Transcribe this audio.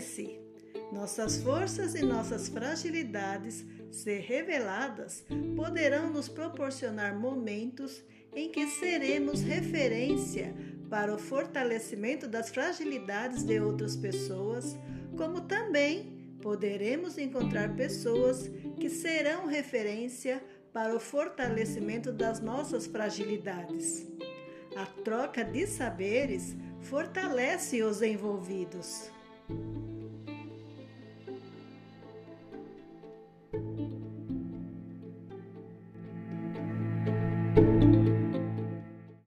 si. Nossas forças e nossas fragilidades, se reveladas, poderão nos proporcionar momentos em que seremos referência para o fortalecimento das fragilidades de outras pessoas, como também poderemos encontrar pessoas que serão referência para o fortalecimento das nossas fragilidades. A troca de saberes fortalece os envolvidos. thank you